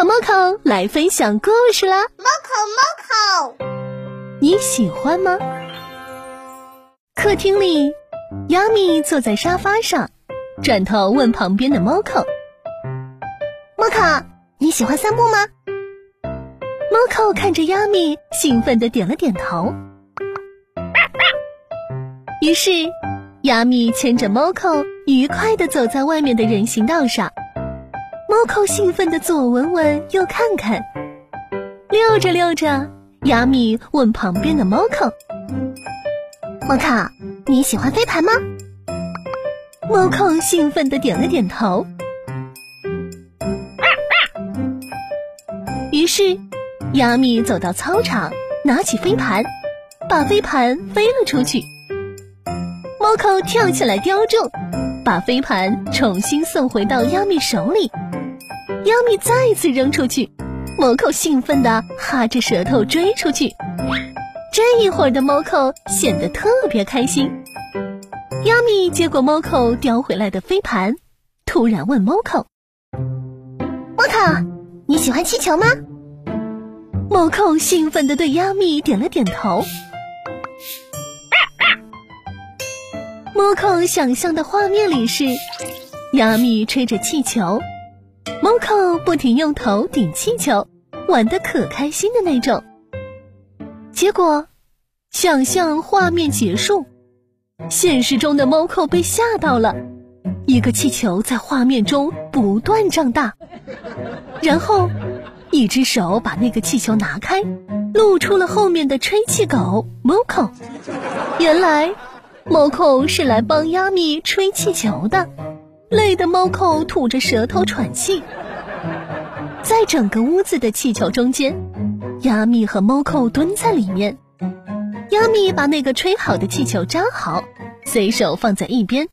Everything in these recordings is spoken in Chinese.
Moco Moco 来分享故事啦！Moco Moco，你喜欢吗？客厅里，亚米坐在沙发上，转头问旁边的 Moco：“Moco，你喜欢散步吗？”Moco 看着亚米，兴奋的点了点头。于是，亚米牵着 Moco 愉快的走在外面的人行道上。猫猫兴奋的左闻闻右看看，溜着溜着，亚米问旁边的 Moco：“Moco，你喜欢飞盘吗？”Moco 兴奋的点了点头。于是，亚米走到操场，拿起飞盘，把飞盘飞了出去。Moco 跳起来叼住，把飞盘重新送回到亚米手里。亚米再次扔出去，猫口兴奋的哈着舌头追出去。这一会儿的猫口显得特别开心。亚米接过猫口叼回来的飞盘，突然问猫口：“猫口，你喜欢气球吗？”猫口兴奋的对亚米点了点头。猫口想象的画面里是，亚米吹着气球。Moco 不停用头顶气球，玩的可开心的那种。结果，想象画面结束，现实中的 Moco 被吓到了，一个气球在画面中不断胀大，然后，一只手把那个气球拿开，露出了后面的吹气狗 Moco。原来，Moco 是来帮亚米吹气球的。累得猫口吐着舌头喘气，在整个屋子的气球中间，亚米和猫口蹲在里面。亚米把那个吹好的气球扎好，随手放在一边，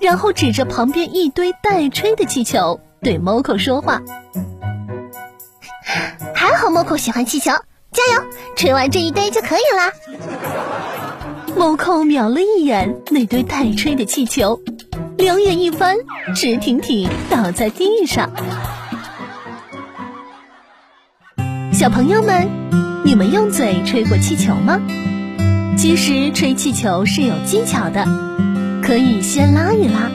然后指着旁边一堆待吹的气球对猫口说话：“还好猫口喜欢气球，加油，吹完这一堆就可以啦。”猫口瞄了一眼那堆待吹的气球。两眼一翻，直挺挺倒在地上。小朋友们，你们用嘴吹过气球吗？其实吹气球是有技巧的，可以先拉一拉，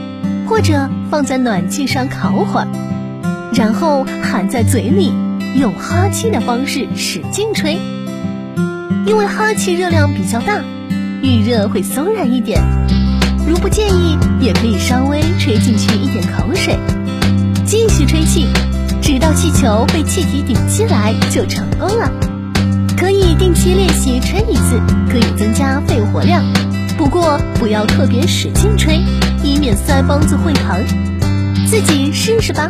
或者放在暖气上烤会儿，然后含在嘴里，用哈气的方式使劲吹。因为哈气热量比较大，遇热会松软一点。如不介意，也可以稍微吹进去一点口水，继续吹气，直到气球被气体顶起来就成功了。可以定期练习吹一次，可以增加肺活量。不过不要特别使劲吹，以免腮帮子会疼。自己试试吧。